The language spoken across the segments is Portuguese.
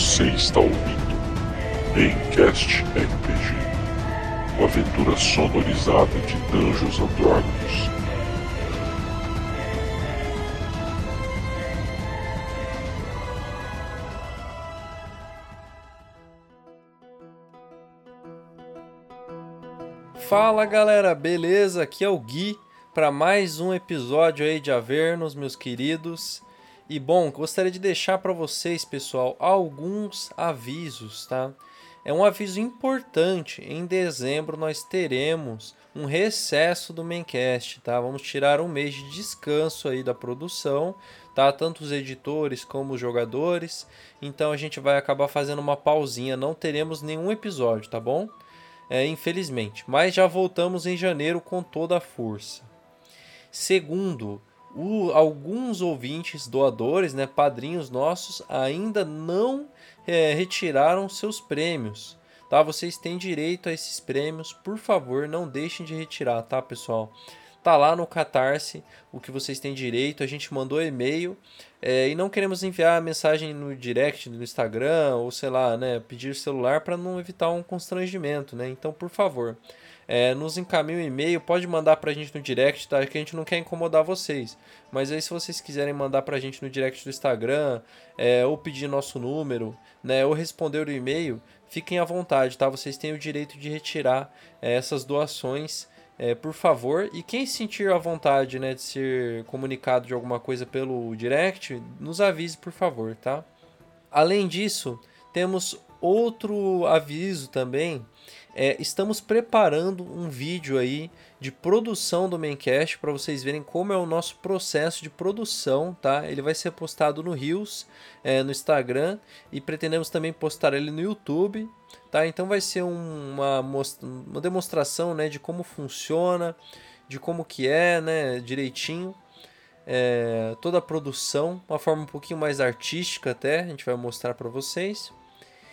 Você está ouvindo Maincast RPG, uma aventura sonorizada de Dungeons and. Fala galera, beleza? Aqui é o Gui para mais um episódio aí de Avernos, meus queridos. E bom, gostaria de deixar para vocês, pessoal, alguns avisos, tá? É um aviso importante. Em dezembro nós teremos um recesso do Maincast, tá? Vamos tirar um mês de descanso aí da produção, tá? Tanto os editores como os jogadores. Então a gente vai acabar fazendo uma pausinha, não teremos nenhum episódio, tá bom? É, infelizmente, mas já voltamos em janeiro com toda a força. Segundo, o, alguns ouvintes doadores, né, padrinhos nossos, ainda não é, retiraram seus prêmios. Tá? Vocês têm direito a esses prêmios, por favor, não deixem de retirar, tá, pessoal? Tá lá no Catarse o que vocês têm direito. A gente mandou e-mail é, e não queremos enviar mensagem no direct no Instagram ou sei lá, né, pedir celular para não evitar um constrangimento, né? Então, por favor, é, nos encaminhe um e-mail, pode mandar pra gente no direct, tá? Que a gente não quer incomodar vocês. Mas aí se vocês quiserem mandar pra gente no direct do Instagram, é, ou pedir nosso número, né? Ou responder o e-mail, fiquem à vontade, tá? Vocês têm o direito de retirar é, essas doações. É, por favor, e quem sentir a vontade né, de ser comunicado de alguma coisa pelo direct, nos avise, por favor, tá? Além disso, temos outro aviso também é, estamos preparando um vídeo aí de produção do Maincast para vocês verem como é o nosso processo de produção, tá? Ele vai ser postado no Rios, é, no Instagram e pretendemos também postar ele no YouTube, tá? Então vai ser um, uma, uma demonstração, né, de como funciona, de como que é, né, direitinho. É, toda a produção, uma forma um pouquinho mais artística até, a gente vai mostrar para vocês.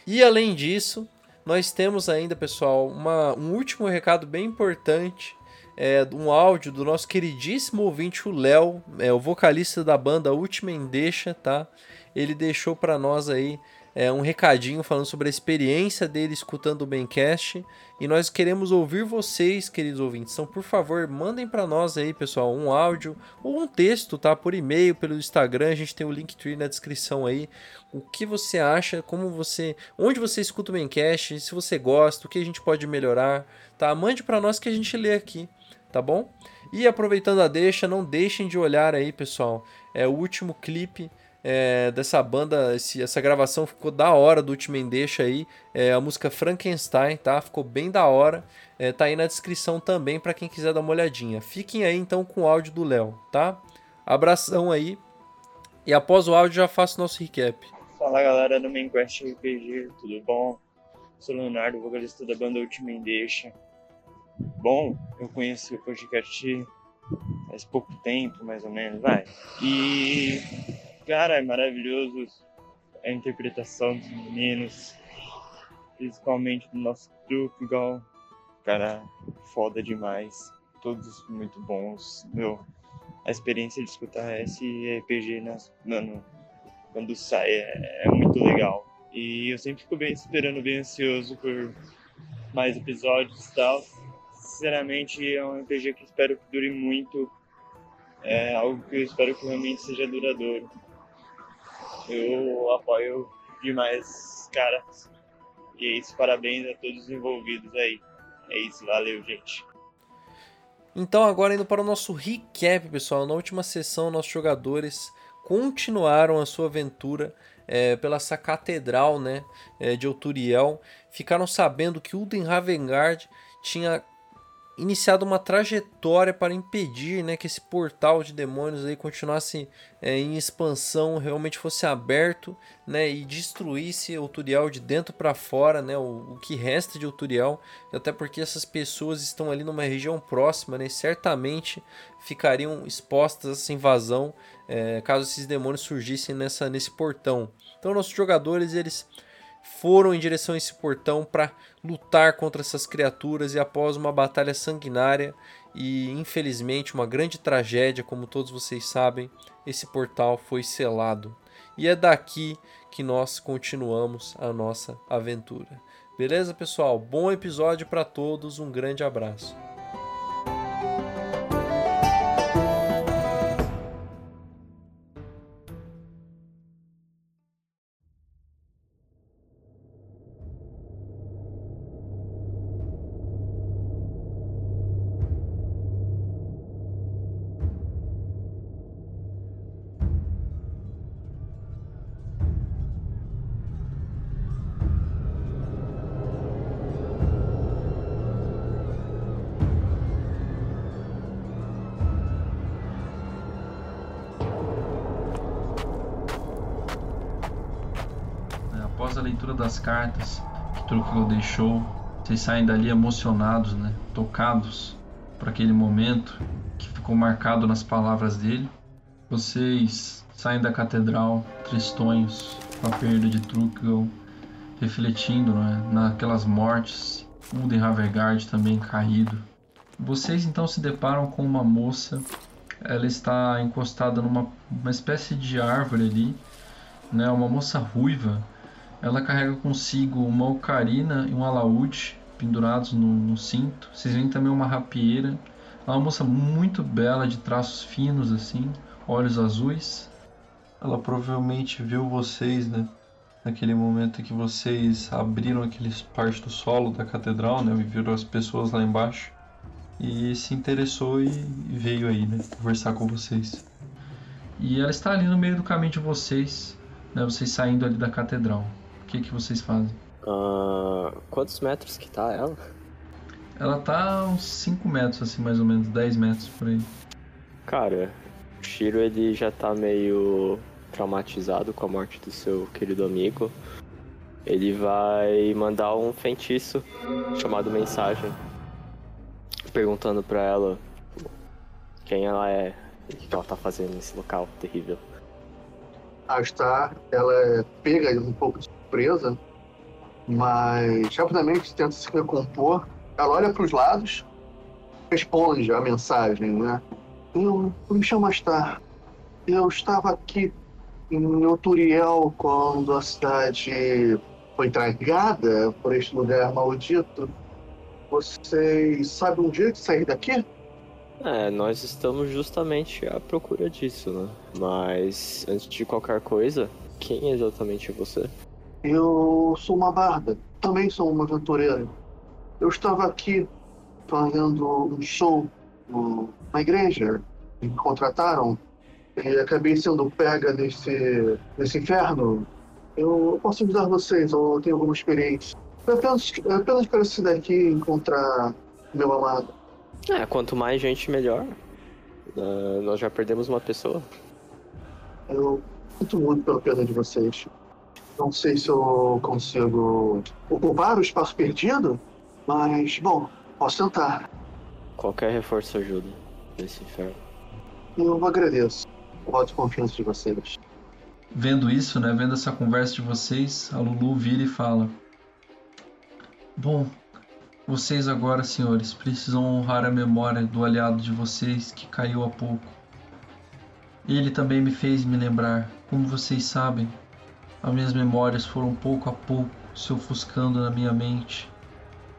E além disso, nós temos ainda, pessoal, uma, um último recado bem importante. É, um áudio do nosso queridíssimo ouvinte, o Léo, é, o vocalista da banda Última Endecha, tá? Ele deixou para nós aí é, um recadinho falando sobre a experiência dele escutando o Bencast. E nós queremos ouvir vocês, queridos ouvintes. Então, por favor, mandem para nós aí, pessoal, um áudio ou um texto, tá? Por e-mail, pelo Instagram. A gente tem o Linktree na descrição aí. O que você acha, como você. Onde você escuta o Bencast, se você gosta, o que a gente pode melhorar, tá? Mande para nós que a gente lê aqui, tá bom? E aproveitando a deixa, não deixem de olhar aí, pessoal. É o último clipe é, dessa banda, esse, essa gravação ficou da hora do Ultimate Deixa aí, é, a música Frankenstein, tá? Ficou bem da hora, é, tá aí na descrição também para quem quiser dar uma olhadinha. Fiquem aí então com o áudio do Léo, tá? Abração aí, e após o áudio já faço nosso recap. Fala galera do Mainquest RPG, tudo bom? Sou Leonardo, vocalista da banda Ultimate Deixa. Bom, eu conheci o podcast faz pouco tempo, mais ou menos, vai. E Cara, é maravilhoso a interpretação dos meninos, principalmente do nosso igual Cara, foda demais. Todos muito bons. Meu, a experiência de escutar esse RPG nas, mano, quando sai é, é, muito legal. E eu sempre fico bem esperando, bem ansioso por mais episódios e tal. Sinceramente, é um RPG que espero que dure muito. É algo que eu espero que realmente seja duradouro. Eu apoio demais, cara. E é isso, parabéns a todos os envolvidos aí. É isso, valeu, gente. Então, agora indo para o nosso recap, pessoal. Na última sessão, nossos jogadores continuaram a sua aventura é, pela essa catedral né, é, de Outuriel. Ficaram sabendo que Ulden Ravengard tinha iniciado uma trajetória para impedir né, que esse portal de demônios aí continuasse é, em expansão, realmente fosse aberto né, e destruísse o Turiel de dentro para fora, né, o, o, que resta de Turiel, até porque essas pessoas estão ali numa região próxima, né, certamente ficariam expostas a essa invasão é, caso esses demônios surgissem nessa, nesse portão. Então nossos jogadores eles foram em direção a esse portão para lutar contra essas criaturas e após uma batalha sanguinária e infelizmente uma grande tragédia, como todos vocês sabem, esse portal foi selado. e é daqui que nós continuamos a nossa aventura. Beleza, pessoal? Bom episódio para todos, um grande abraço. Cartas que Truquilo deixou, vocês saem dali emocionados, né? Tocados por aquele momento que ficou marcado nas palavras dele. Vocês saem da catedral tristonhos com a perda de Truquilo, refletindo né? naquelas mortes, Uden Havergard também caído. Vocês então se deparam com uma moça, ela está encostada numa uma espécie de árvore ali, né? Uma moça ruiva, ela carrega consigo uma ocarina e um alaúde pendurados no, no, cinto. Vocês veem também uma rapieira. Ela é uma moça muito bela, de traços finos assim, olhos azuis. Ela provavelmente viu vocês, né? Naquele momento que vocês abriram aquele parte do solo da catedral, né? E viram as pessoas lá embaixo. E se interessou e veio aí, né? Conversar com vocês. E ela está ali no meio do caminho de vocês, né? Vocês saindo ali da catedral. O que, que vocês fazem? Uh, quantos metros que tá ela? Ela tá uns 5 metros, assim, mais ou menos, 10 metros por aí. Cara, o Shiro ele já tá meio traumatizado com a morte do seu querido amigo. Ele vai mandar um feitiço chamado mensagem, perguntando pra ela quem ela é e o que ela tá fazendo nesse local terrível. A Star, ela é pega um pouco de surpresa, mas rapidamente tenta se recompor. Ela olha para os lados, responde a mensagem, né? Eu, me chamo Astar. Eu estava aqui em Oturiel quando a cidade foi tragada por este lugar maldito. Vocês sabem um jeito de sair daqui? É, nós estamos justamente à procura disso, né? Mas antes de qualquer coisa, quem exatamente é você? Eu sou uma barda, também sou uma aventureira. Eu estava aqui fazendo um show na igreja, me contrataram e acabei sendo pega nesse, nesse inferno. Eu posso ajudar vocês, eu tenho alguma experiência. Eu apenas, eu apenas quero sair daqui e encontrar meu amado. É, quanto mais gente, melhor. Uh, nós já perdemos uma pessoa. Eu sinto muito pela perda de vocês. Não sei se eu consigo ocupar o espaço perdido, mas, bom, posso tentar. Qualquer reforço ajuda nesse inferno. Eu agradeço. Pode confiança de vocês. Vendo isso, né, vendo essa conversa de vocês, a Lulu vira e fala: Bom, vocês agora, senhores, precisam honrar a memória do aliado de vocês que caiu há pouco. Ele também me fez me lembrar, como vocês sabem, as minhas memórias foram pouco a pouco se ofuscando na minha mente,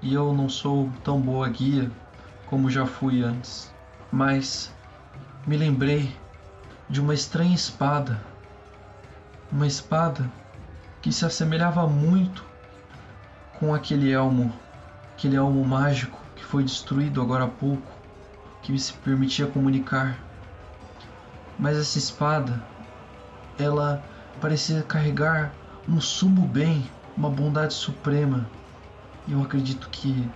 e eu não sou tão boa guia como já fui antes. Mas me lembrei de uma estranha espada. Uma espada que se assemelhava muito com aquele elmo, aquele elmo mágico que foi destruído agora há pouco, que me se permitia comunicar. Mas essa espada, ela parecia carregar um sumo bem, uma bondade suprema. E eu acredito que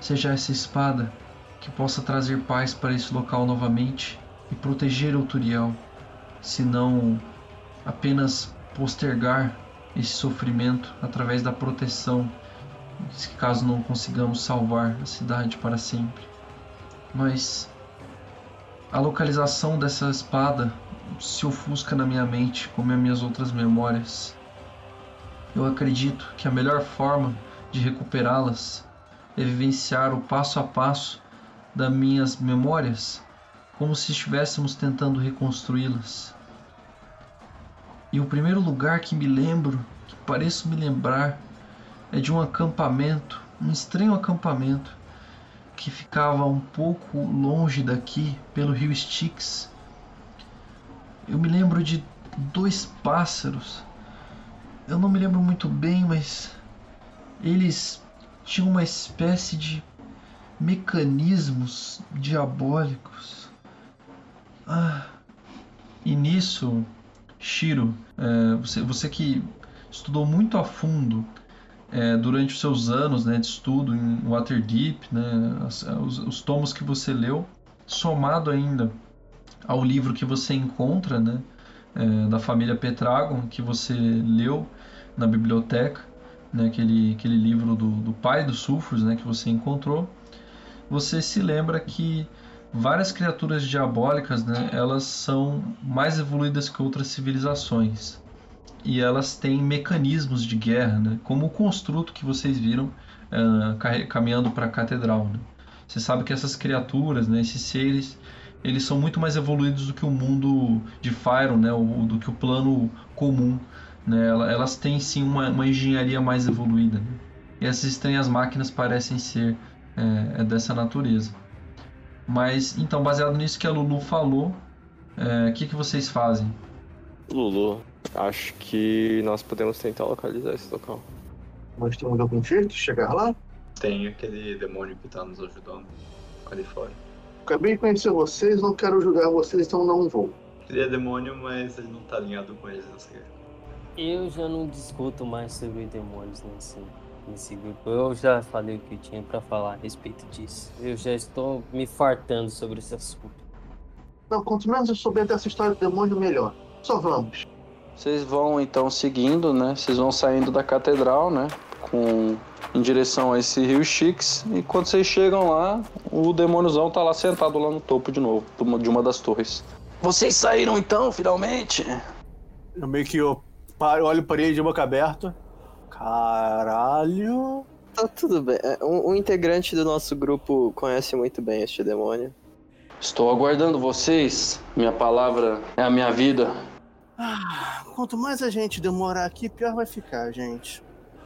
seja essa espada que possa trazer paz para esse local novamente e proteger o Turiel, se não apenas postergar esse sofrimento através da proteção, caso não consigamos salvar a cidade para sempre. Mas a localização dessa espada se ofusca na minha mente, como as minhas outras memórias. Eu acredito que a melhor forma de recuperá-las é vivenciar o passo a passo das minhas memórias, como se estivéssemos tentando reconstruí-las. E o primeiro lugar que me lembro, que pareço me lembrar, é de um acampamento, um estranho acampamento que ficava um pouco longe daqui, pelo rio Styx. Eu me lembro de dois pássaros. Eu não me lembro muito bem, mas eles tinham uma espécie de mecanismos diabólicos. Ah, e nisso, Shiro, é, você, você que estudou muito a fundo é, durante os seus anos né, de estudo em Waterdeep, né, os, os, tomos que você leu, somado ainda ao livro que você encontra né, é, da família Petragon, que você leu na biblioteca, né, aquele, aquele livro do, do pai dos sulfurs né, que você encontrou, você se lembra que várias criaturas diabólicas né, elas são mais evoluídas que outras civilizações e elas têm mecanismos de guerra, né? como o construto que vocês viram uh, caminhando para a catedral. Né? Você sabe que essas criaturas, né, esses seres, eles são muito mais evoluídos do que o mundo de Fyron, né, o, do que o plano comum. Né? Elas têm sim uma, uma engenharia mais evoluída. Né? E essas estranhas máquinas parecem ser é, é dessa natureza. Mas então, baseado nisso que a Lulu falou, é, o que, que vocês fazem? Lulu, Acho que nós podemos tentar localizar esse local. Nós temos algum jeito de chegar lá? Tem aquele demônio que tá nos ajudando ali fora. Acabei de conhecer vocês, não quero julgar vocês, então não vou. Ele é demônio, mas ele não tá alinhado com eles nessa guerra. Eu já não discuto mais sobre demônios nesse, nesse grupo. Eu já falei o que eu tinha para falar a respeito disso. Eu já estou me fartando sobre esse assunto. Não, quanto menos eu souber dessa história do demônio, melhor. Só vamos. Vocês vão então seguindo, né? Vocês vão saindo da catedral, né? Com em direção a esse rio Styx e quando vocês chegam lá, o demôniozão tá lá sentado lá no topo de novo, de uma das torres. Vocês saíram então, finalmente? Eu meio que eu paro, olho para ele de boca aberta. Caralho. Tá tudo bem. É, um, um integrante do nosso grupo conhece muito bem este demônio. Estou aguardando vocês. Minha palavra é a minha vida. Ah, quanto mais a gente demorar aqui, pior vai ficar, gente.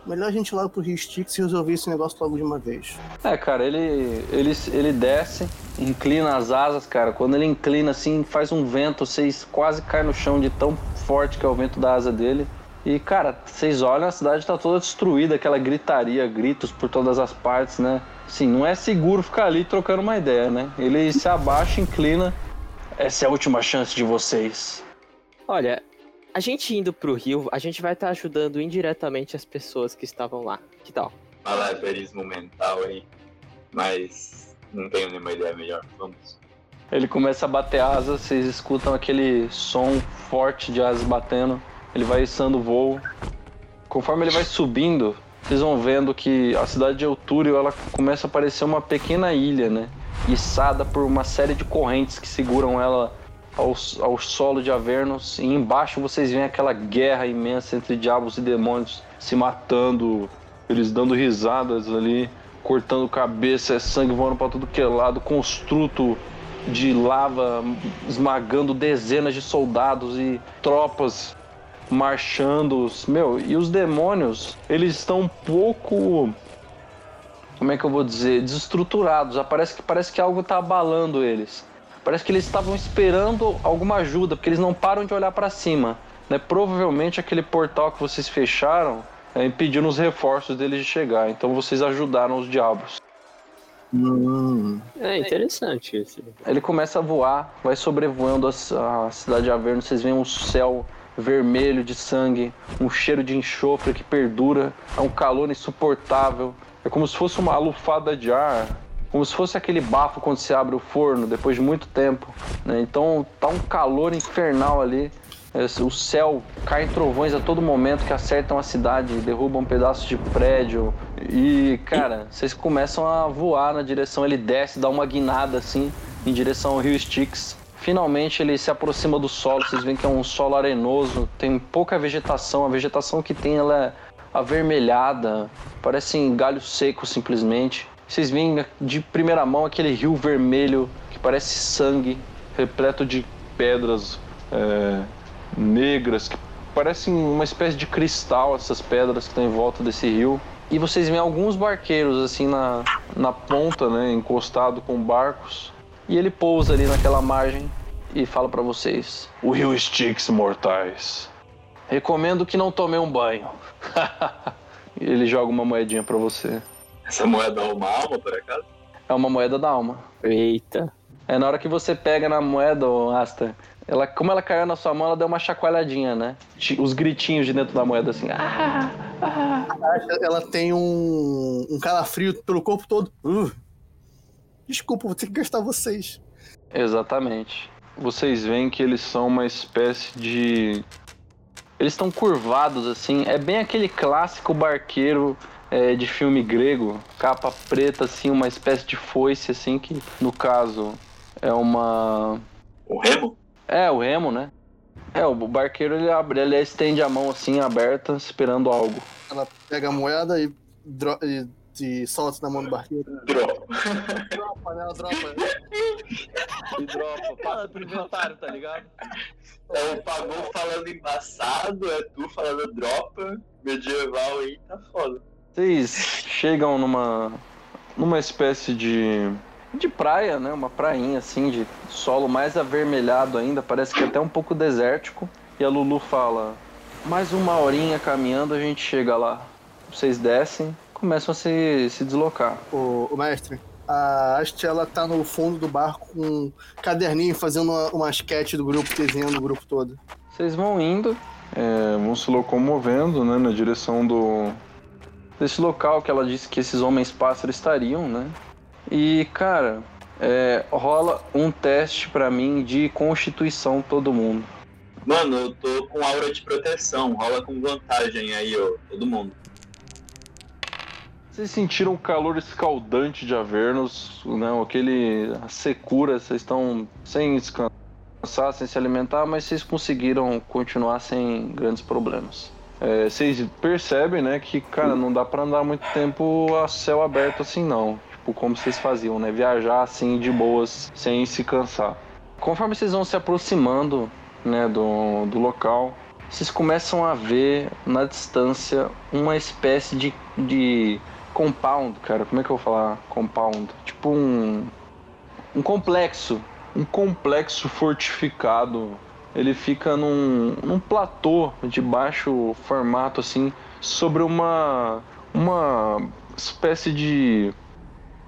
Melhor a gente ir lá pro Rio Styx e resolver esse negócio logo de uma vez. É, cara, ele, ele, ele desce, inclina as asas, cara. Quando ele inclina assim, faz um vento, vocês quase caem no chão de tão forte que é o vento da asa dele. E, cara, vocês olham, a cidade tá toda destruída, aquela gritaria, gritos por todas as partes, né? Sim, não é seguro ficar ali trocando uma ideia, né? Ele se abaixa, inclina. Essa é a última chance de vocês. Olha, a gente indo pro rio, a gente vai estar tá ajudando indiretamente as pessoas que estavam lá. Que tal? Malabarismo mental aí. Mas não tenho nenhuma ideia melhor. Vamos. Ele começa a bater asas, vocês escutam aquele som forte de asas batendo. Ele vai içando o voo. Conforme ele vai subindo, vocês vão vendo que a cidade de Eutúrio ela começa a parecer uma pequena ilha, né? Içada por uma série de correntes que seguram ela ao, ao solo de Avernus e embaixo vocês veem aquela guerra imensa entre diabos e demônios se matando, eles dando risadas ali, cortando cabeça, é sangue voando para tudo que é lado, construto de lava esmagando dezenas de soldados e tropas marchando. Meu, e os demônios, eles estão um pouco como é que eu vou dizer, desestruturados. Parece que parece que algo está abalando eles. Parece que eles estavam esperando alguma ajuda, porque eles não param de olhar para cima. Né? Provavelmente aquele portal que vocês fecharam é, impediu os reforços deles de chegar. Então vocês ajudaram os diabos. Hum. É interessante esse. Ele começa a voar, vai sobrevoando a, a cidade de Averno. Vocês veem um céu vermelho de sangue, um cheiro de enxofre que perdura, é um calor insuportável. É como se fosse uma alufada de ar como se fosse aquele bafo quando se abre o forno depois de muito tempo. Né? Então tá um calor infernal ali. O céu cai em trovões a todo momento que acertam a cidade, derrubam pedaços de prédio. E, cara, vocês começam a voar na direção. Ele desce, dá uma guinada assim, em direção ao rio Styx. Finalmente ele se aproxima do solo. Vocês veem que é um solo arenoso, tem pouca vegetação. A vegetação que tem ela é avermelhada, parecem galhos secos simplesmente. Vocês veem de primeira mão aquele rio vermelho que parece sangue, repleto de pedras é, negras que parecem uma espécie de cristal essas pedras que estão em volta desse rio. E vocês veem alguns barqueiros assim na, na ponta, né, encostado com barcos. E ele pousa ali naquela margem e fala pra vocês: "O rio Styx, mortais. Recomendo que não tomem um banho." ele joga uma moedinha pra você. Essa moeda é uma alma, por acaso? É uma moeda da alma. Eita. É na hora que você pega na moeda, ô Asta, ela, como ela caiu na sua mão, ela deu uma chacoalhadinha, né? Os gritinhos de dentro da moeda assim. Ah, ah. Ela tem um, um calafrio pelo corpo todo. Uh. Desculpa, vou ter que gastar vocês. Exatamente. Vocês veem que eles são uma espécie de. Eles estão curvados assim. É bem aquele clássico barqueiro é, de filme grego, capa preta assim, uma espécie de foice assim que, no caso, é uma. O remo? É o remo, né? É o barqueiro ele abre, ele estende a mão assim aberta, esperando algo. Ela pega a moeda e, dro- e, e solta na mão do barqueiro. Dropa. Dropa, né? Ela dropa. E dropa, passa pro inventário, tá ligado? É o pagou falando embaçado, é tu falando dropa. Medieval aí tá foda. Vocês chegam numa numa espécie de de praia, né? Uma prainha assim de solo mais avermelhado ainda, parece que é até um pouco desértico. E a Lulu fala: "Mais uma horinha caminhando a gente chega lá". Vocês descem, começam a se, se deslocar. O, o mestre, a Ast, ela tá no fundo do barco com um caderninho fazendo uma, uma sketch do grupo, desenhando o grupo todo. Vocês vão indo, é, vão se locomovendo, né, na direção do desse local que ela disse que esses homens pássaros estariam, né? E cara, é, rola um teste pra mim de constituição todo mundo. Mano, eu tô com aura de proteção, rola com vantagem aí, ó, todo mundo. Vocês sentiram o calor escaldante de Avernus, né? Aquele a secura, vocês estão sem descansar, sem se alimentar, mas vocês conseguiram continuar sem grandes problemas. É, vocês percebem, né, que, cara, não dá pra andar muito tempo a céu aberto assim, não. Tipo, como vocês faziam, né? Viajar assim de boas, sem se cansar. Conforme vocês vão se aproximando, né, do, do local, vocês começam a ver na distância uma espécie de, de compound, cara. Como é que eu vou falar compound? Tipo um, um complexo. Um complexo fortificado. Ele fica num, num platô de baixo formato, assim, sobre uma, uma espécie de.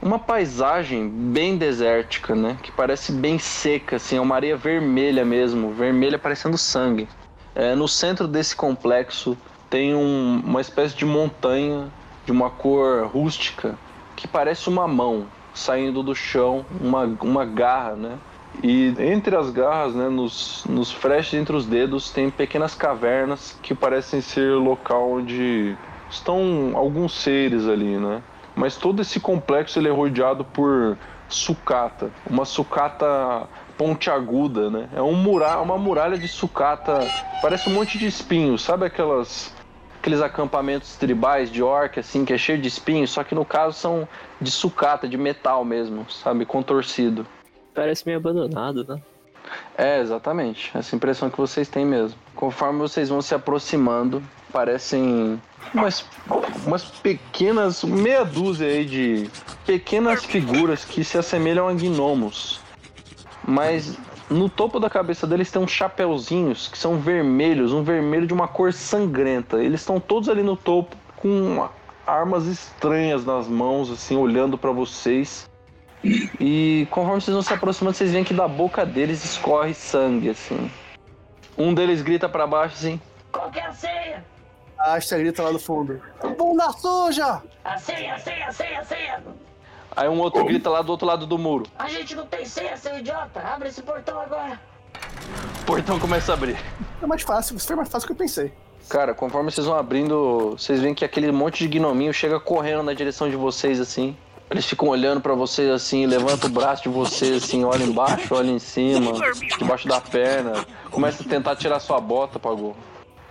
Uma paisagem bem desértica, né? Que parece bem seca, assim, é uma areia vermelha mesmo, vermelha parecendo sangue. É, no centro desse complexo tem um- uma espécie de montanha de uma cor rústica que parece uma mão saindo do chão, uma, uma garra, né? E entre as garras, né, nos, nos freixos entre os dedos, tem pequenas cavernas que parecem ser local onde estão alguns seres ali, né? Mas todo esse complexo ele é rodeado por sucata, uma sucata pontiaguda, né? É um mura uma muralha de sucata, parece um monte de espinhos, sabe aquelas aqueles acampamentos tribais de orc assim que é cheio de espinhos, só que no caso são de sucata, de metal mesmo, sabe, contorcido. Parece meio abandonado, né? É, exatamente. Essa impressão que vocês têm mesmo. Conforme vocês vão se aproximando, parecem umas, umas pequenas, meia dúzia aí de pequenas figuras que se assemelham a gnomos. Mas no topo da cabeça deles tem uns chapeuzinhos que são vermelhos, um vermelho de uma cor sangrenta. Eles estão todos ali no topo com armas estranhas nas mãos, assim, olhando pra vocês. E conforme vocês vão se aproximando, vocês veem que da boca deles escorre sangue, assim. Um deles grita pra baixo assim: Qual que é a senha? A Asta grita lá do fundo. Bunda suja! A senha, a senha, a senha, a senha! Aí um outro grita lá do outro lado do muro. A gente não tem senha, seu idiota! Abre esse portão agora! O portão começa a abrir. É mais fácil, isso foi mais fácil do que eu pensei. Cara, conforme vocês vão abrindo, vocês veem que aquele monte de gnominho chega correndo na direção de vocês, assim. Eles ficam olhando pra vocês assim, levanta o braço de vocês assim, olha embaixo, olha em cima, debaixo da perna. Começa a tentar tirar sua bota, pagou.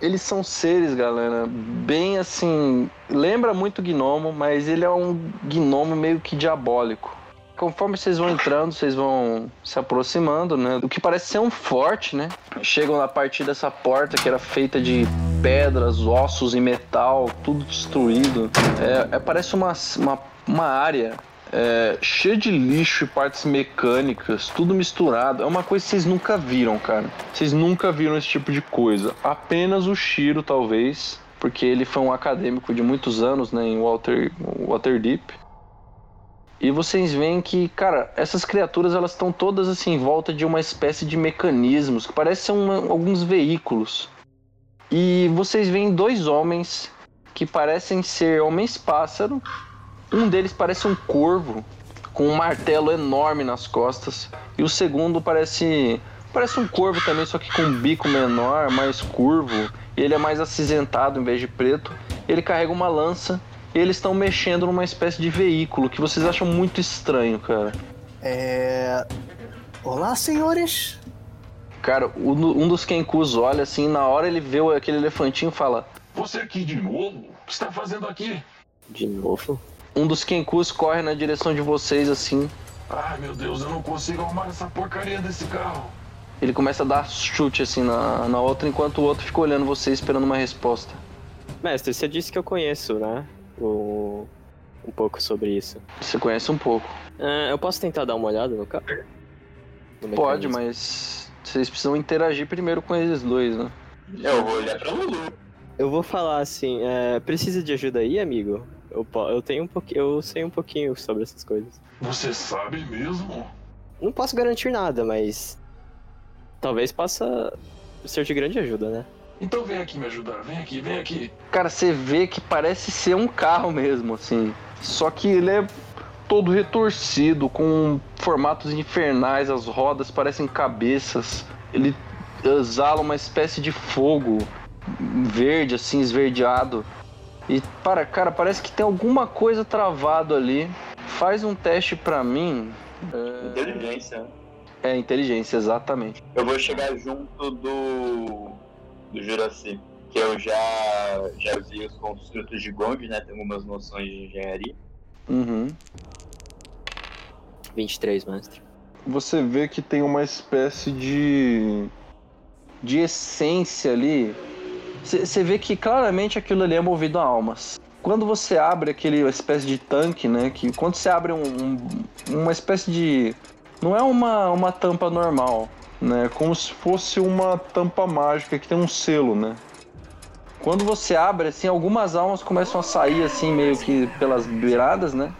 Eles são seres, galera, bem assim. Lembra muito gnomo, mas ele é um gnomo meio que diabólico. conforme vocês vão entrando, vocês vão se aproximando, né? Do que parece ser um forte, né? Chegam na parte dessa porta que era feita de pedras, ossos e metal, tudo destruído. É, é- parece uma, uma, uma área é, cheia de lixo e partes mecânicas, tudo misturado. É uma coisa que vocês nunca viram, cara. Vocês nunca viram esse tipo de coisa. Apenas o Shiro, talvez, porque ele foi um acadêmico de muitos anos, né, em Water, Waterdeep. E vocês veem que, cara, essas criaturas elas estão todas assim em volta de uma espécie de mecanismos que parecem uma- alguns veículos. E vocês veem dois homens que parecem ser homens pássaro. Um deles parece um corvo com um martelo enorme nas costas e o segundo parece parece um corvo também, só que com um bico menor, mais curvo. E ele é mais acinzentado em vez de preto. Ele carrega uma lança e eles estão mexendo numa espécie de veículo que vocês acham muito estranho, cara. É. Olá, senhores. Cara, um dos Kenkus olha assim, na hora ele vê aquele elefantinho e fala: Você aqui de novo? O que está fazendo aqui? De novo? Um dos Kenkus corre na direção de vocês assim. Ai meu Deus, eu não consigo arrumar essa porcaria desse carro. Ele começa a dar chute assim na, na outra, enquanto o outro fica olhando você esperando uma resposta. Mestre, você disse que eu conheço, né? O... Um pouco sobre isso. Você conhece um pouco. Ah, eu posso tentar dar uma olhada no carro? No Pode, mas vocês precisam interagir primeiro com eles dois, né? Eu vou olhar pra Lulu. Eu vou falar assim, é, precisa de ajuda aí, amigo? Eu, eu tenho um pouquinho, eu sei um pouquinho sobre essas coisas. Você sabe mesmo? Não posso garantir nada, mas talvez possa ser de grande ajuda, né? Então vem aqui me ajudar, vem aqui, vem aqui. Cara, você vê que parece ser um carro mesmo, assim. Só que ele é todo retorcido, com formatos infernais, as rodas parecem cabeças. Ele exala uma espécie de fogo verde, assim, esverdeado. E, para, cara, parece que tem alguma coisa travado ali. Faz um teste pra mim. Inteligência. É, inteligência, exatamente. Eu vou chegar junto do. do Juraci. Que eu já, já vi os construtos de Gond, né? Tenho algumas noções de engenharia. Uhum. 23, mestre. você vê que tem uma espécie de de essência ali. Você vê que claramente aquilo ali é movido a almas. Quando você abre aquele espécie de tanque, né? Que quando você abre um, um- uma espécie de não é uma, uma tampa normal, né? Como se fosse uma tampa mágica que tem um selo, né? Quando você abre assim, algumas almas começam a sair assim meio que pelas beiradas, né?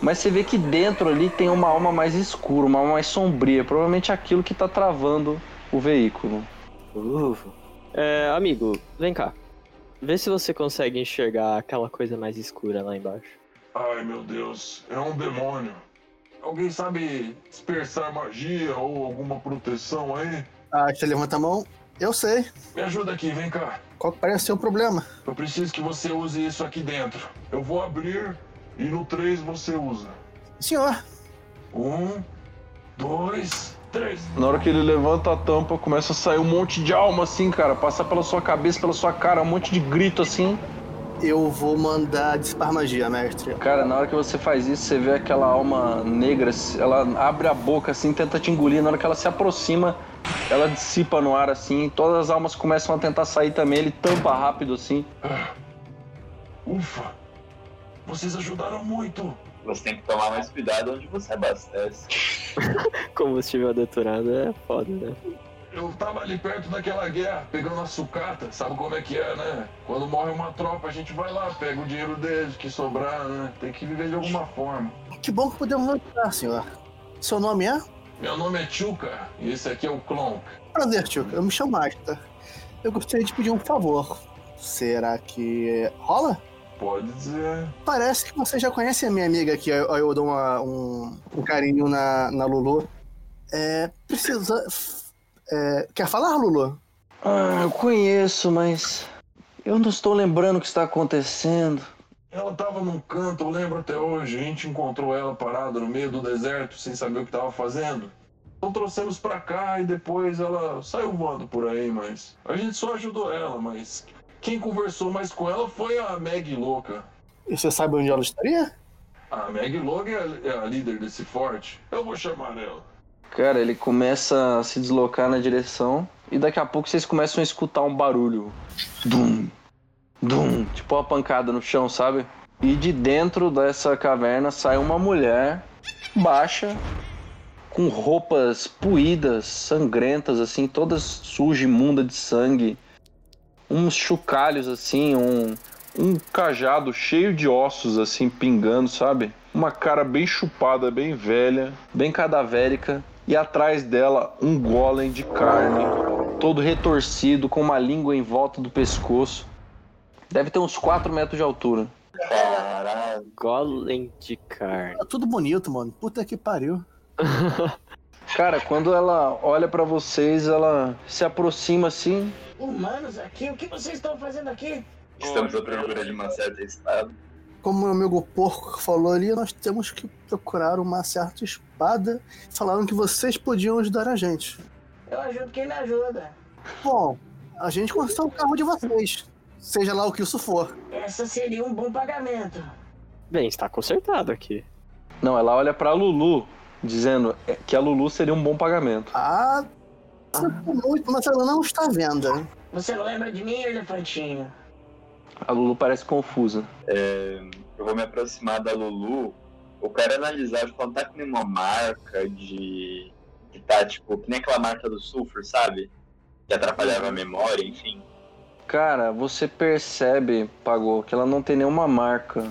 Mas você vê que dentro ali tem uma alma mais escura, uma alma mais sombria. Provavelmente aquilo que tá travando o veículo. Uh. É, amigo, vem cá. Vê se você consegue enxergar aquela coisa mais escura lá embaixo. Ai meu Deus, é um demônio. Alguém sabe dispersar magia ou alguma proteção aí? Ah, você levanta a mão. Eu sei. Me ajuda aqui, vem cá. Qual que parece ser o problema? Eu preciso que você use isso aqui dentro. Eu vou abrir e no 3 você usa. Senhor, Um, dois, três. Na hora que ele levanta a tampa, começa a sair um monte de alma assim, cara. Passa pela sua cabeça, pela sua cara, um monte de grito assim. eu vou mandar dispar magia, mestre. Cara, na hora que você faz isso, você vê aquela alma negra, ela abre a boca assim, tenta te engolir. Na hora que ela se aproxima, ela dissipa no ar assim. Todas as almas começam a tentar sair também. Ele tampa rápido assim. Ufa! Vocês ajudaram muito. Você tem que tomar mais cuidado onde você abastece. Combustível detonado é foda, né? Eu tava ali perto daquela guerra, pegando a sucata, sabe como é que é, né? Quando morre uma tropa, a gente vai lá, pega o dinheiro deles, que sobrar, né? Tem que viver de alguma forma. Que bom que podemos ajudar, senhor. Seu nome é? Meu nome é Chuka e esse aqui é o Clonk. Prazer, tio. Eu me chamo Asta. Eu gostaria de pedir um favor. Será que rola? Pode dizer. Parece que você já conhece a minha amiga aqui. Eu, eu dou uma- um, um carinho na, na Lulu. É. Precisa. é, quer falar, Lulu? Ah, eu conheço, mas eu não estou lembrando o que está acontecendo. Ela tava num canto, eu lembro até hoje. A gente encontrou ela parada no meio do deserto, sem saber o que tava fazendo. Então trouxemos pra cá e depois ela saiu voando por aí, mas. A gente só ajudou ela, mas. Quem conversou mais com ela foi a Meg louca. E você sabe onde ela estaria? A Meg Logan é a- é a líder desse forte. Eu vou chamar ela. Cara, ele começa a se deslocar na direção e daqui a pouco vocês começam a escutar um barulho. Dum, dum, tipo uma pancada no chão, sabe? E de dentro dessa caverna sai uma mulher baixa, com roupas puídas, sangrentas, assim, todas sujas, imunda de sangue. Uns chocalhos, assim, um, um cajado cheio de ossos, assim, pingando, sabe? Uma cara bem chupada, bem velha, bem cadavérica. E atrás dela, um golem de carne, todo retorcido, com uma língua em volta do pescoço. Deve ter uns 4 metros de altura. Caralho. Golem de carne. Tá tudo bonito, mano. Puta que pariu. Cara, quando ela olha pra vocês, ela se aproxima assim. Humanos aqui, o que vocês estão fazendo aqui? Estamos à procura de uma certa espada. Como meu amigo porco falou ali, nós temos que procurar uma certa espada. Falaram que vocês podiam ajudar a gente. Eu ajudo quem me ajuda. Bom, a gente conseguiu o carro de vocês. Seja lá o que isso for. Essa seria um bom pagamento. Bem, está consertado aqui. Não, ela olha pra Lulu, dizendo que a Lulu seria um bom pagamento. Ah, muito, mas ela não está à venda. Você não lembra de mim, elefantinho? A Lulu parece confusa. É, eu vou me aproximar da Lulu. Eu quero analisar de quando tá com uma marca de. que tá tipo, que nem aquela marca do sulfur, sabe? Que atrapalhava a memória, enfim. Cara, você percebe, Pagou, que ela não tem nenhuma marca.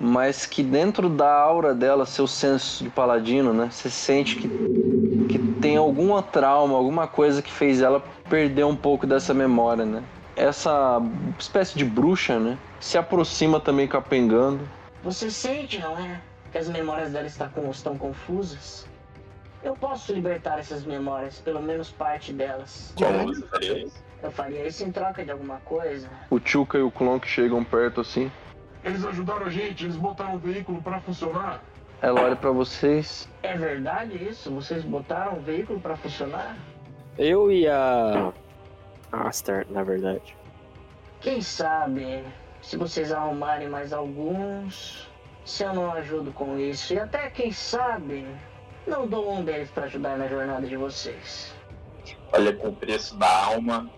Mas que dentro da aura dela, seu senso de paladino, né? Você sente que, que tem alguma trauma, alguma coisa que fez ela perder um pouco dessa memória, né? Essa espécie de bruxa, né? Se aproxima também capengando. Você sente, não é? Que as memórias dela estão confusas? Eu posso libertar essas memórias, pelo menos parte delas. Como você faria isso? Eu faria isso em troca de alguma coisa. O Chuka e o Clonk chegam perto assim. Eles ajudaram a gente, eles botaram o veículo pra funcionar. Ela olha pra vocês. É verdade isso? Vocês botaram o veículo pra funcionar? Eu e a. Aster, na verdade. Quem sabe, se vocês arrumarem mais alguns, se eu não ajudo com isso. E até quem sabe, não dou um deles pra ajudar na jornada de vocês. Olha, com o preço da alma.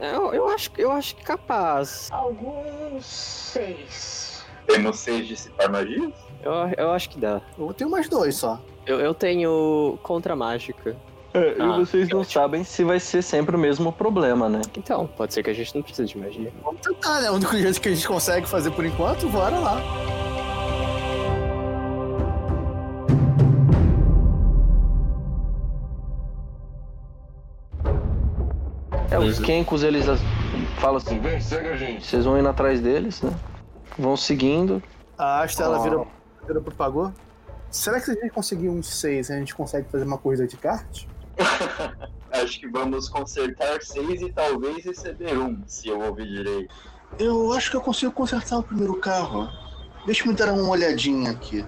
Eu, eu, acho, eu acho que capaz. Alguns seis. Temos seis dissipar magias? Eu, eu acho que dá. Eu tenho mais dois só. Eu, eu tenho contra mágica. É, Ah, e vocês não sabem se vai ser sempre o mesmo problema, né? Então, pode ser que a gente não precise de magia. Vamos tentar, né? O único jeito que a gente consegue fazer por enquanto, bora lá. É, os Kenkos, eles falam assim, Vem, segue a gente. vocês vão indo atrás deles, né? Vão seguindo. A Asta, ela Ah. vira, vira pro pagou. Será que se a gente conseguir uns seis, a gente consegue fazer uma corrida de kart? Acho que vamos consertar seis e talvez receber um, se eu ouvir direito. Eu acho que eu consigo consertar o primeiro carro. Deixa eu me dar uma olhadinha aqui.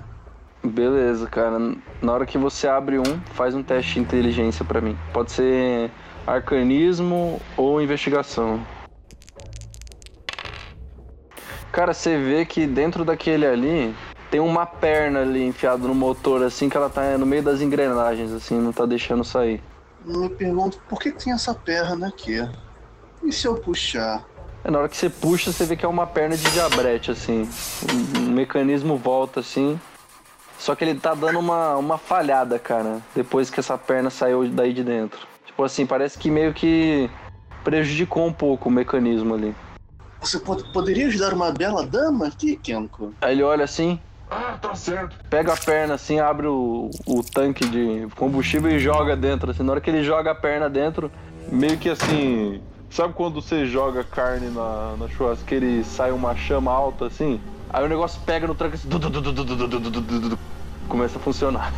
Beleza, cara. Na hora que você abre um, faz um teste de inteligência pra mim. Pode ser arcanismo ou investigação. Cara, você vê que dentro daquele ali tem uma perna ali enfiada no motor, assim, que ela tá no meio das engrenagens, assim, não tá deixando sair. Eu me pergunto por que que tem essa perna aqui? E se eu puxar? É, na hora que você puxa, você vê que é uma perna de diabrete, assim. Um mecanismo volta, assim. Só que ele tá dando uma, uma falhada, cara, depois que essa perna saiu daí de dentro. Tipo assim, parece que meio que prejudicou um pouco o mecanismo ali. Você pode, poderia ajudar uma bela dama aqui, Kenko? Aí ele olha assim. Ah, tá certo. Pega a perna assim, abre o, o tanque de combustível e joga dentro. Assim, na hora que ele joga a perna dentro, meio que assim. Sabe quando você joga carne na, na churrasqueira e sai uma chama alta assim? Aí o negócio pega no tanque assim. Começa a funcionar.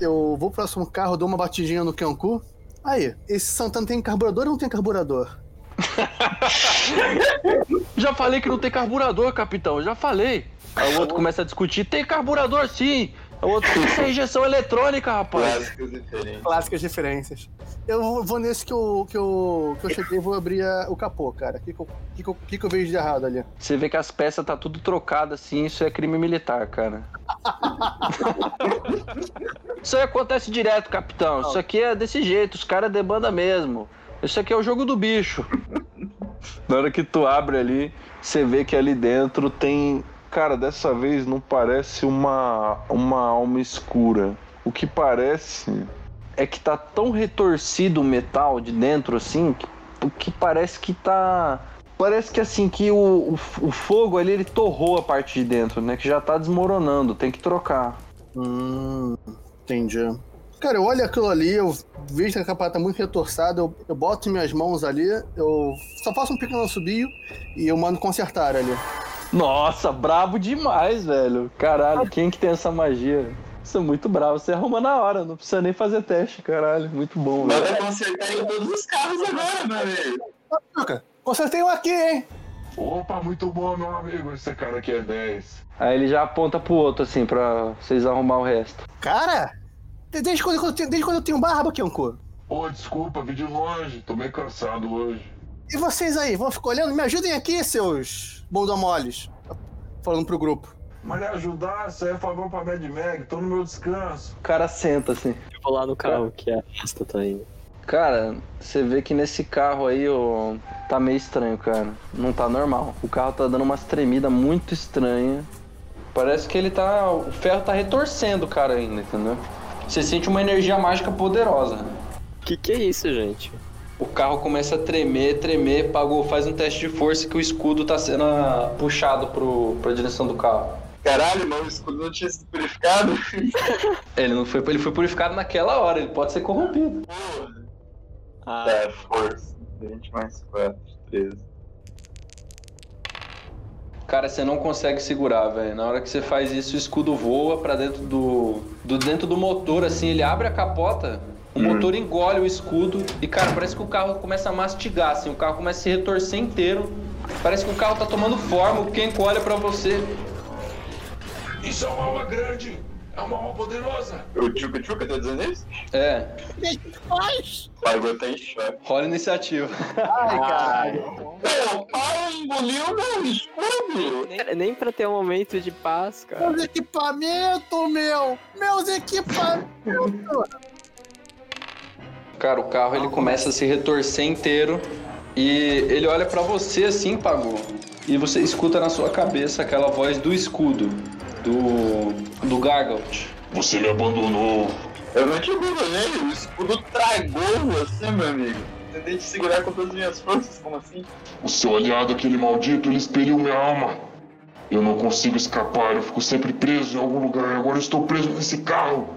eu vou pro próximo carro, dou uma batidinha no Kenku. Aí, esse Santana tem carburador ou não tem carburador? Já falei que não tem carburador, capitão, já falei. Aí o outro começa a discutir, tem carburador sim. O outro, isso é injeção eletrônica, rapaz. Clássicas. Clássicas referências. Eu vou- nesse que eu, que eu, que eu cheguei e vou abrir a- o capô, cara. O que, que, eu- que, que, que eu vejo de errado ali? Você vê que as peças tá tudo trocado assim, isso é crime militar, cara. isso aí acontece direto, capitão. Isso aqui é desse jeito, os caras debanda mesmo. Isso aqui é o jogo do bicho. Na hora que tu abre ali, você vê que ali dentro tem. Cara, dessa vez não parece uma, uma alma escura. O que parece É que tá tão retorcido o metal de dentro assim, que, que parece que tá. Parece que assim, que o, o, o fogo ali ele torrou a parte de dentro, né? Que já tá desmoronando, tem que trocar. Hum, entendi. Cara, eu olho aquilo ali, eu vejo que a capa tá muito retorçada, eu, eu boto minhas mãos ali, eu só faço um pequeno subio e eu mando consertar ali. Nossa, brabo demais, velho. Caralho, quem que tem essa magia? Isso é muito bravo. Você arruma na hora, não precisa nem fazer teste, caralho. Muito bom, velho. Manda consertar em todos os carros agora, meu amigo. Luca, consertei um aqui, hein? Opa, muito bom, meu amigo. Esse cara aqui é 10. Aí ele já aponta pro outro, assim, pra vocês arrumar o resto. Cara, desde quando, eu tenho- desde quando eu tenho barba, Kenko? Pô, desculpa, vi de longe. Tô meio cansado hoje. E vocês aí, vão ficar olhando? Me ajudem aqui, seus bundamoles. Falando pro grupo. Mas ajudar, isso aí é favor pra Mad Mag. Tô no meu descanso. O cara senta, assim. Eu vou lá no carro que a Rasta tá indo. Cara, você vê que nesse carro aí, ó, tá meio estranho, cara. Não tá normal. O carro tá dando umas tremidas muito estranhas. Parece que ele tá. O ferro tá retorcendo o cara ainda, entendeu? Você sente uma energia mágica poderosa. Que que é isso, gente? O carro começa a tremer, tremer, pagou, faz um teste de força que o escudo tá sendo ah, puxado pro, pra direção do carro. Caralho, mano, o escudo não tinha sido purificado? Ele não foi, ele foi purificado naquela hora, ele pode ser corrompido. Porra. Ah, Tá, força. 20 mais 4, 13. Cara, você não consegue segurar, velho. Na hora que você faz isso, o escudo voa pra dentro do, do dentro do motor, assim, ele abre a capota, o motor engole o escudo e, cara, parece que o carro começa a mastigar, assim, o carro começa a se retorcer inteiro. Parece que o carro tá tomando forma, o Ken olha pra você. Isso é uma alma grande. É uma alma poderosa. O Tchuca Tchuca tá dizendo isso? É, O Pagou tá em choque. rola iniciativa. Ai, caralho. O pau engoliu meu escudo! nem, nem pra ter um momento de paz, cara. Meus equipamentos, meu! Meus equipamentos! Cara, o carro ele começa a se retorcer inteiro e ele olha pra você assim, Pagou. E você escuta na sua cabeça aquela voz do escudo, do do Gargalt. Você me abandonou. Eu não te abandonei, o escudo tragou você, meu amigo. Tentei te segurar com todas as minhas forças, como assim? O seu aliado, aquele maldito, ele expeliu minha alma. Eu não consigo escapar, eu fico sempre preso em algum lugar. Agora eu estou preso nesse carro.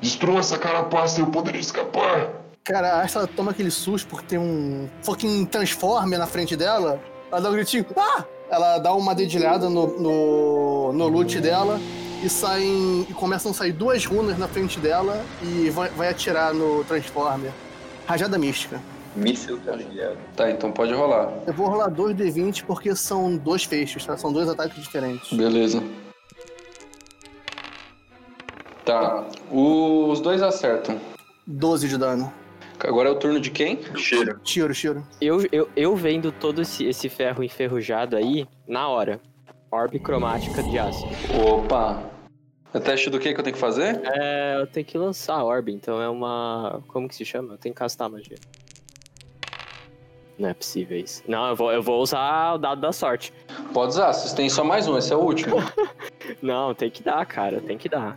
Destrua essa carapaça e eu poderia escapar. Cara, a Asta toma aquele susto porque tem um fucking Transformer na frente dela. Ela dá um gritinho. Ah! Ela dá uma dedilhada no, no, no loot dela e saem. E começam a sair duas runas na frente dela e vai, vai atirar no Transformer. Rajada mística. Míssil tá. Tá, então pode rolar. Eu vou rolar dois D20 porque são dois feixes, tá? São dois ataques diferentes. Beleza. Tá, os dois acertam. 12 de dano. Agora é o turno de quem? Cheiro. Tiro, tiro. Eu, eu, eu vendo todo esse, esse ferro enferrujado aí, na hora. Orbe cromática de ácido. Opa! É teste do que que eu tenho que fazer? É, eu tenho que lançar a orbe, então é uma. Como que se chama? Eu tenho que castar magia. Não é possível isso. Não, eu vou, eu vou usar o dado da sorte. Pode usar, vocês têm só mais um, esse é o último. Não, tem que dar, cara, tem que dar.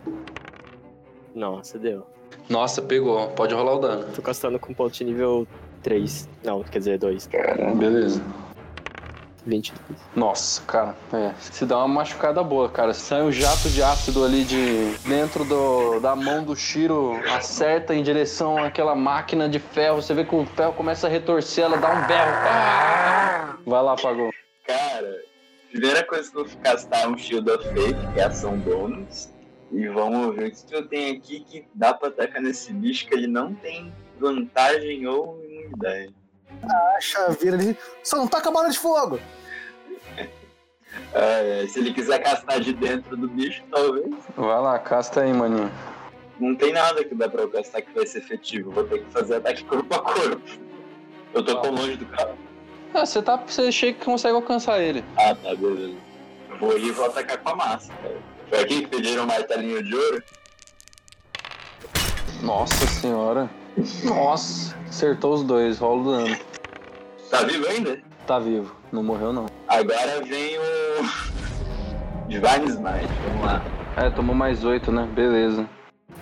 Nossa, deu. Nossa, pegou. Pode rolar o dano. Tô castando com ponto de nível 3. Não, quer dizer 2. Beleza. 22. Nossa, cara, é. Se dá uma machucada boa, cara. Sai um jato de ácido ali de dentro do, da mão do Shiro, acerta em direção àquela máquina de ferro. Você vê que o ferro começa a retorcer, ela dá um berro. Ah! Vai lá, pagou. Cara, primeira coisa que eu vou castar é um Shield of Faith, que é ação bônus. E vamos ver o que eu tenho aqui que dá pra atacar nesse bicho que ele não tem vantagem ou imunidade. A chaveira ali. Só não taca a bola de fogo! É, se ele quiser castar de dentro do bicho, talvez. Vai lá, casta aí, maninho. Não tem nada que dá pra eu castar que vai ser efetivo. Vou ter que fazer ataque corpo a corpo. Eu tô tão longe do cara. Ah, você tá. Você chega que consegue alcançar ele. Ah, tá, beleza. Vou ir e vou atacar com a massa, cara. Foi aqui que pediram um martelinho de ouro? Nossa senhora. Nossa, acertou os dois, rola o dano. Tá vivo ainda? Tá vivo, não morreu não. Agora vem o. Divine Smite, vamos lá. É, tomou mais oito, né? Beleza.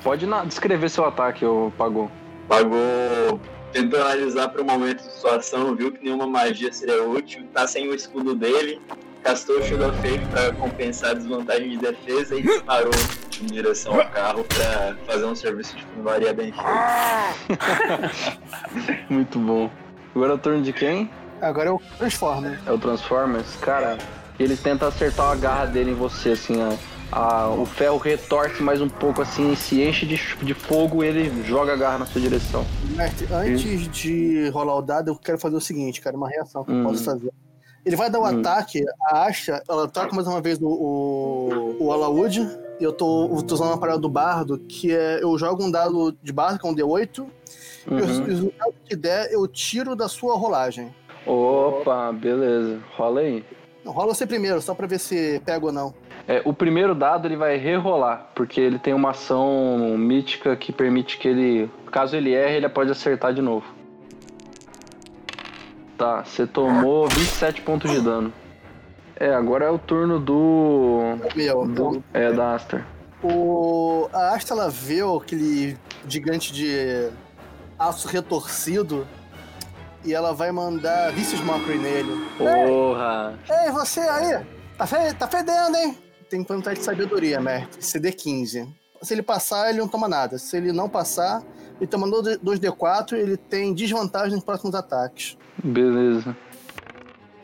Pode na- descrever seu ataque, ô Pagou. Pagou. Tentou analisar para o momento de situação, viu que nenhuma magia seria útil, tá sem o escudo dele, castou o Shield of Faith para compensar a desvantagem de defesa e disparou em direção ao carro para fazer um serviço de fundaria bem feito. Muito bom. Agora é o turno de quem? Agora eu transformo. É o Transformers? Cara, ele tenta acertar a garra dele em você, assim, ó. A- o ferro retorce mais um pouco assim, se enche de, de fogo e ele joga a garra na sua direção. Mestre, antes de rolar o dado, eu quero fazer o seguinte, cara, uma reação que eu Hum. posso fazer. Ele vai dar o Hum. ataque, a Asha, ela toca mais uma vez o, o, o Alawood, e eu tô, eu tô usando uma parada do bardo, que é, eu jogo um dado de bardo, que é um D8, e o- Uhum. e o resultado que der, eu tiro da sua rolagem. Opa, beleza. Rola aí. Rola você primeiro, só pra ver se pega ou não. É, o primeiro dado ele vai rerolar, porque ele tem uma ação mítica que permite que ele, caso ele erre, ele pode acertar de novo. Tá, você tomou 27 pontos de dano. É, agora é o turno do. Meu, do é, da Aster. O, a Asta, ela vê aquele gigante de aço retorcido, e ela vai mandar Vicious Mockery nele. Porra! Ei, você aí! Tá, fe- tá fedendo, hein? Tem que perguntar de sabedoria, mestre. CD 15. Se ele passar, ele não toma nada. Se ele não passar, ele toma 2D4 ele tem desvantagem nos próximos ataques. Beleza.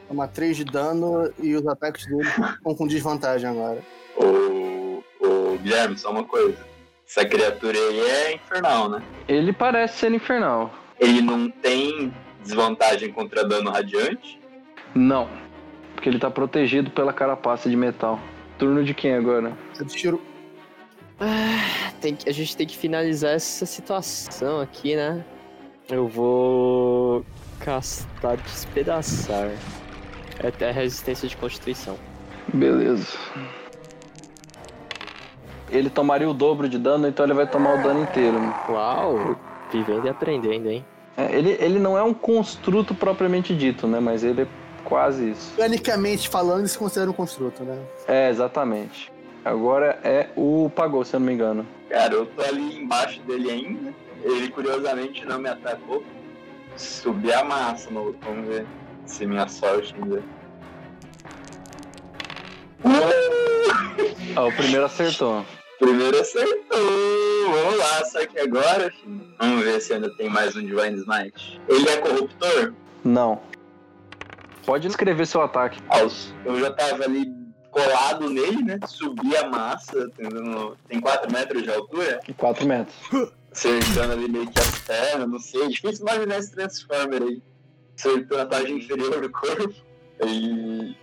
Toma 3 de dano e os ataques dele estão com desvantagem agora. Ô, ô, Guilherme, só uma coisa. Essa criatura aí é infernal, né? Ele parece ser infernal. Ele não tem desvantagem contra dano radiante? Não. Porque ele tá protegido pela carapaça de metal. Turno de quem agora? Eu tiro. Tem que- a gente tem que finalizar essa situação aqui, né? Eu vou castar despedaçar. É até resistência de constituição. Beleza. Ele tomaria o dobro de dano, então ele vai tomar o dano inteiro. Uau! Vivendo e aprendendo, hein? É, ele, ele não é um construto propriamente dito, né? Mas ele é quase isso. Mecanicamente falando, ele se considera um construto, né? É, exatamente. Agora é o Pagou, se eu não me engano. Cara, eu tô ali embaixo dele ainda. Ele curiosamente não me atacou. Subi a massa, maluco. Vamos ver se minha sorte ainda. Ah, o primeiro acertou. Primeiro acertou. Vamos lá, só que agora, filho, vamos ver se ainda tem mais um Divine Smite. Ele é corruptor? Não. Pode escrever seu ataque. Ah, eu já tava ali colado nele, né? Subi a massa, tentando- tem 4 metros de altura. 4 metros. acertando ali meio que as pernas, não sei. Difícil imaginar esse Transformer aí. Acertou a parte inferior do corpo. E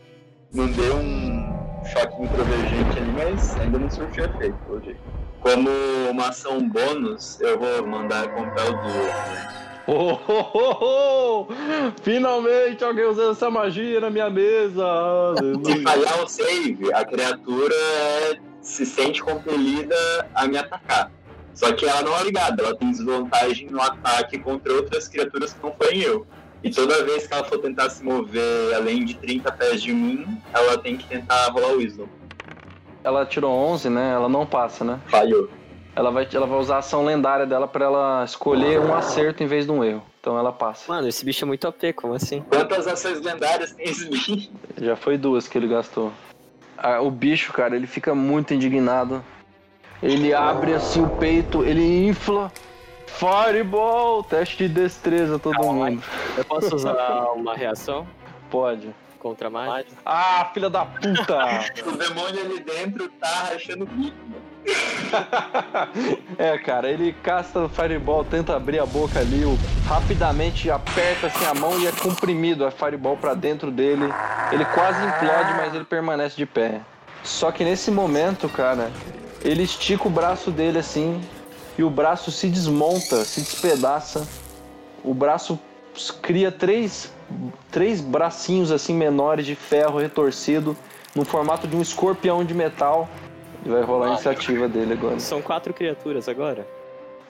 não deu um choque introvergente ali, mas ainda não surgiu efeito, jeito. Como uma ação bônus, eu vou mandar comprar o duo. Oh, oh, oh, oh! Finalmente alguém usando essa magia na minha mesa! Se falhar o save, a criatura se sente compelida a me atacar. Só que ela não é ligada, ela tem desvantagem no ataque contra outras criaturas que não forem eu. E toda vez que ela for tentar se mover além de 30 pés de mim, ela tem que tentar rolar o Wisdom. Ela tirou 11, né? Ela não passa, né? Falhou. Ela vai, ela vai usar a ação lendária dela pra ela escolher um acerto em vez de um erro. Então ela passa. Mano, esse bicho é muito OP, como assim? Quantas ações lendárias tem esse bicho? Já foi duas que ele gastou. Ah, o bicho, cara, ele fica muito indignado. Ele abre assim o peito, ele infla. Fireball! Teste de destreza, todo mundo. Eu posso usar uma reação Pode. contra mágica? Ah, filha da puta! O demônio ali dentro tá rachando o bico, mano. é, cara, ele casta o Fireball, tenta abrir a boca ali, o- rapidamente aperta assim a mão e é comprimido a Fireball pra dentro dele. Ele quase implode, mas ele permanece de pé. Só que nesse momento, cara, ele estica o braço dele assim e o braço se desmonta, se despedaça. O braço cria três, três bracinhos assim menores de ferro retorcido no formato de um escorpião de metal. E vai rolar a iniciativa dele agora. São quatro criaturas agora?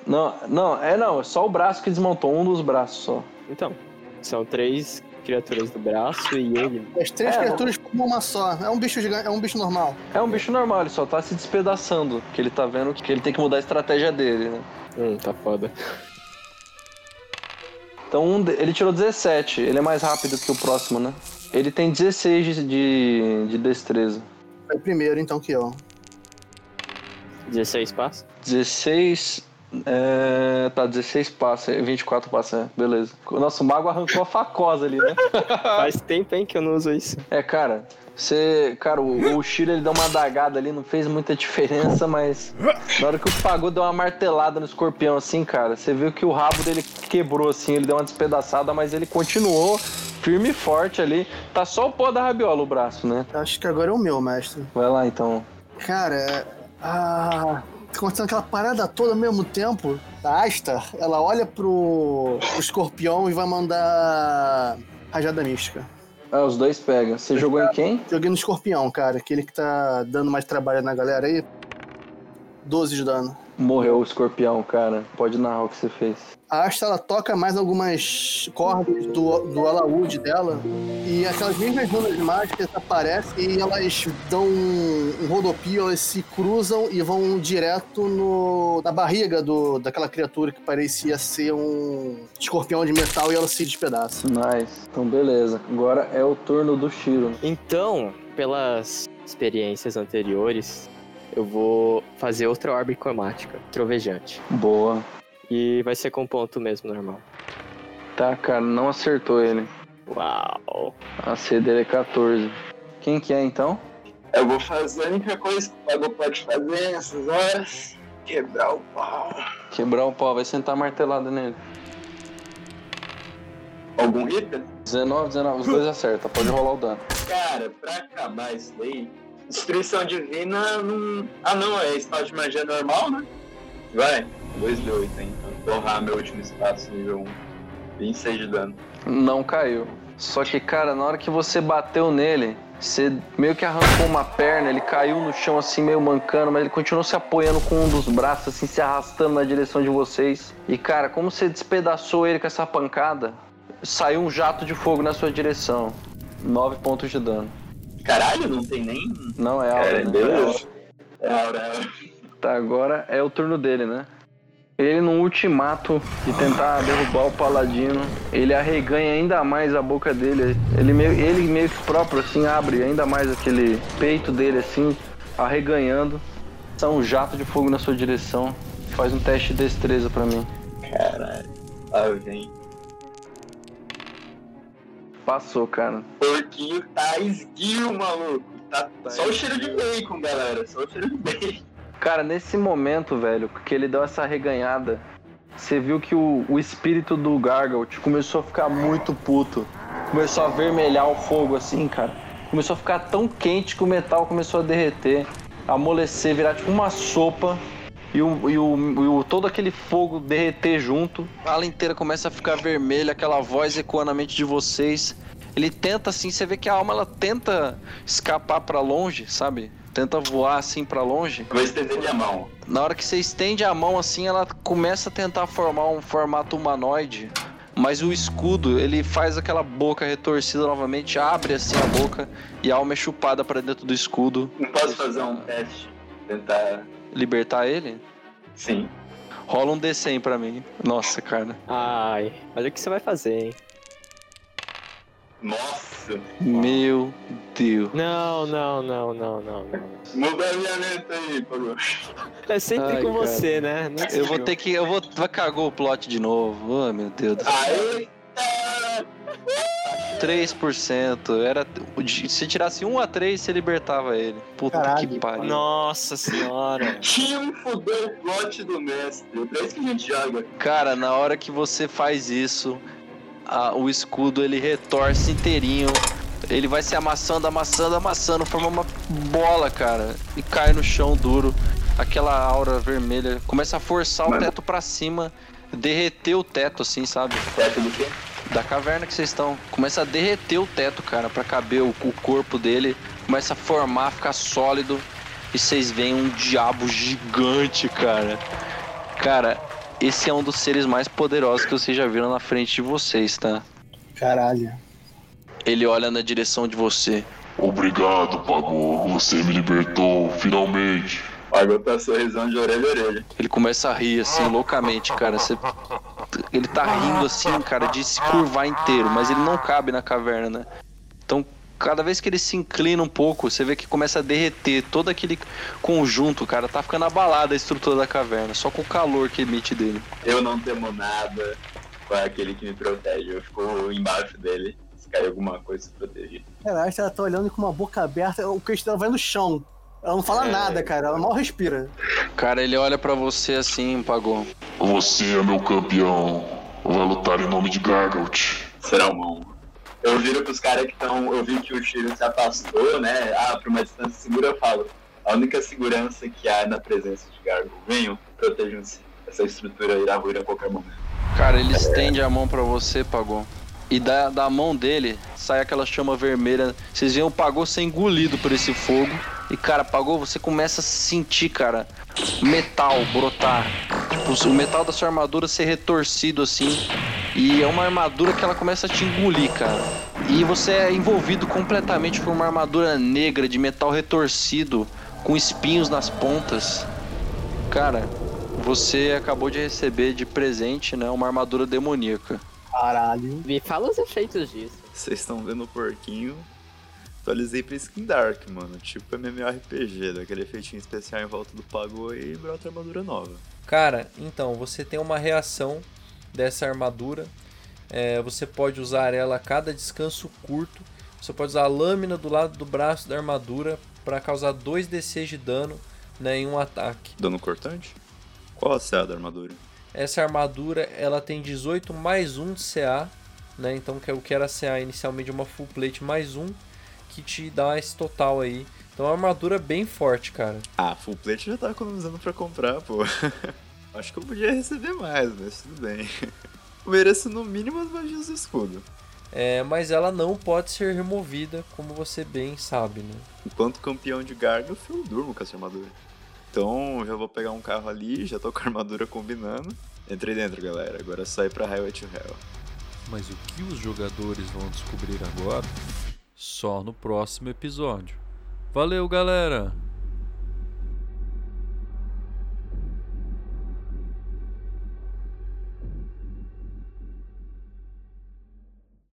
Não, não, é não, é só o braço que desmontou, um dos braços só. Então, são três criaturas do braço e ele. As três É, criaturas como uma só. É um bicho gigante, é um bicho normal. É um bicho normal, ele só tá se despedaçando, porque ele tá vendo que ele tem que mudar a estratégia dele, né? Hum, tá foda. Então um de- ele tirou 17, ele é mais rápido que o próximo, né? Ele tem 16 de, de, de destreza. Foi primeiro, então, que eu. 16 passos? 16. É, tá, 16 passa, 24 passa, é, beleza. Nossa, o mago arrancou a facosa ali, né? Faz tempo, hein, que eu não uso isso. É, cara, você. Cara, o, o Shiro ele deu uma dagada ali, não fez muita diferença, mas. Na hora que o Pagou deu uma martelada no escorpião, assim, cara, você viu que o rabo dele quebrou, assim, ele deu uma despedaçada, mas ele continuou firme e forte ali. Tá só o pó da rabiola o braço, né? Acho que agora é o meu, mestre. Vai lá então. Cara, ah, tá acontecendo aquela parada toda ao mesmo tempo. A Astar, ela olha pro, pro escorpião e vai mandar rajada mística. Ah, os dois pegam. Você jogou em quem? Joguei no escorpião, cara. Aquele que tá dando mais trabalho na galera aí. 12 de dano. Morreu o escorpião, cara. Pode narrar o que você fez. A Asta ela toca mais algumas cordas do, do alaúde dela e aquelas mesmas runas mágicas aparecem e elas dão um, um rodopio, elas se cruzam e vão direto no, na barriga do, daquela criatura que parecia ser um escorpião de metal e ela se despedaça. Nice. Então, beleza. Agora é o turno do Shiro. Então, pelas experiências anteriores, eu vou fazer outra orbe cromática, trovejante. Boa. E vai ser com ponto mesmo, normal. Tá, cara, não acertou ele. Uau. A C dele é 14. Quem que é então? Eu vou fazer a única coisa que o Pago pode fazer nessas horas: quebrar o pau. Quebrar o pau, vai sentar martelada nele. Algum hitter? 19, 19, os dois acertam, pode rolar o dano. Cara, pra acabar isso daí, destruição divina não. Ah, não, é espaço de magia normal, né? Vai, 2d8 então. Torrar meu último espaço nível 1. 26 de dano. Não caiu. Só que, cara, na hora que você bateu nele, você meio que arrancou uma perna, ele caiu no chão assim, meio mancando, mas ele continuou se apoiando com um dos braços, assim, se arrastando na direção de vocês. E, cara, como você despedaçou ele com essa pancada, saiu um jato de fogo na sua direção. 9 pontos de dano. Caralho, não tem nem. Não é aura, É, né? beleza. É, aura. Tá, agora é o turno dele, né? Ele no ultimato de tentar derrubar o paladino, ele arreganha ainda mais a boca dele. Ele meio, ele meio que próprio assim abre ainda mais aquele peito dele assim, arreganhando. São um jato de fogo na sua direção. Faz um teste de destreza pra mim. Caralho. Lá vem. Passou, cara. Porquinho tá esguio, maluco. Tá só o cheiro de bacon, galera. Só o cheiro de bacon. Cara, nesse momento, velho, que ele deu essa arreganhada, você viu que o, o espírito do Gargalt começou a ficar muito puto. Começou a vermelhar o fogo assim, cara. Começou a ficar tão quente que o metal começou a derreter, amolecer, virar tipo uma sopa. E, o, e, o, e o- todo aquele fogo derreter junto. A ala inteira começa a ficar vermelha, aquela voz ecoa na mente de vocês. Ele tenta assim, você vê que a alma ela tenta escapar pra longe, sabe? Tenta voar assim pra longe. Vou estender minha mão. Na hora que você estende a mão assim, ela começa a tentar formar um formato humanoide. Mas o escudo, ele faz aquela boca retorcida novamente, abre assim a boca e a alma é chupada pra dentro do escudo. Não posso fazer um teste? Tentar. Libertar ele? Sim. Rola um D100 pra mim. Nossa, cara. Ai, olha o que você vai fazer, hein? Nossa. Meu Deus. Não, não, não, não, não, não. Muda a minha letra aí, Pago. É sempre Ai, com cara. você, né? Não Eu vou ter que. Eu vou. Vai cagou o plot de novo. Oh, meu Deus do céu. Aí. Tá 3%. Era, se tirasse 1 a 3, você libertava ele. Puta Caralho. que pariu. Nossa senhora. Tinha fudeu o plot do mestre. Pra isso que a gente joga. Cara, na hora que você faz isso, a- o escudo ele retorce inteirinho. Ele vai se amassando, amassando, amassando, forma uma bola, cara. E cai no chão duro. Aquela aura vermelha começa a forçar o Mano. teto pra cima, derreter o teto, assim, sabe? Teto do quê? Da caverna que vocês estão. Começa a derreter o teto, cara, pra caber o, o corpo dele. Começa a formar, ficar sólido. E vocês veem um diabo gigante, cara. Cara, esse é um dos seres mais poderosos que vocês já viram na frente de vocês, tá? Caralho. Ele olha na direção de você. Obrigado, Pagô. Você me libertou, finalmente. Pagou tá sorrisão de orelha a orelha. Ele começa a rir assim, loucamente, cara. Você- Ele tá rindo assim, cara, de se curvar inteiro, mas ele não cabe na caverna, né? Então, cada vez que ele se inclina um pouco, você vê que começa a derreter todo aquele conjunto, cara. Tá ficando abalada a estrutura da caverna, só com o calor que emite dele. Eu não temo nada com aquele que me protege. Eu fico embaixo dele. Se cair alguma coisa, se proteger. Caralho, ela tá olhando com uma boca aberta, o queixo dela vai no chão. Ela não fala É. nada, cara. Ela mal respira. Cara, ele olha pra você assim, pagou. Você é meu campeão. Vai lutar em nome de Gargalt. Será um Eu viro pros caras que estão. Eu vi que o Shiro se afastou, né? Ah, pra uma distância segura, eu falo. A única segurança que há na presença de Gargo. Venham, protejam-se. Essa estrutura irá ruir a qualquer momento. Cara, ele estende a mão pra você, Pagou. E da, da mão dele sai aquela chama vermelha. Vocês veem o Pagou ser engolido por esse fogo. E, cara, Pagou, você começa a sentir, cara, metal brotar. Tipo, o metal da sua armadura ser retorcido assim. E é uma armadura que ela começa a te engolir, cara. E você é envolvido completamente por uma armadura negra de metal retorcido, com espinhos nas pontas. Cara, você acabou de receber de presente, né, uma armadura demoníaca. Caralho. Me fala os efeitos disso. Vocês estão vendo o porquinho? Atualizei pra Skin Dark, mano. Tipo MMORPG, daquele efeitinho especial em volta do Pagou e brota armadura nova. Cara, então, você tem uma reação dessa armadura. É, você pode usar ela a cada descanso curto. Você pode usar a lâmina do lado do braço da armadura para causar 2d6 de dano né, em um ataque. Dano cortante? Qual a CA da armadura? Essa armadura ela tem 18 mais 1 de CA, né? Então que é o que era CA inicialmente uma full plate mais 1, que te dá esse total aí. Então é uma armadura bem forte, cara. Ah, full plate já tá economizando pra comprar, pô. Acho que eu podia receber mais, mas tudo bem. Eu mereço no mínimo as magias do escudo. É, mas ela não pode ser removida, como você bem sabe, né? Enquanto campeão de Gargoth, eu durmo com essa armadura. Então, já vou pegar um carro ali, já tô com a armadura combinando. Entrei dentro, galera. Agora é só ir pra Highway to Hell. Mas o que os jogadores vão descobrir agora? Só no próximo episódio. Valeu, galera!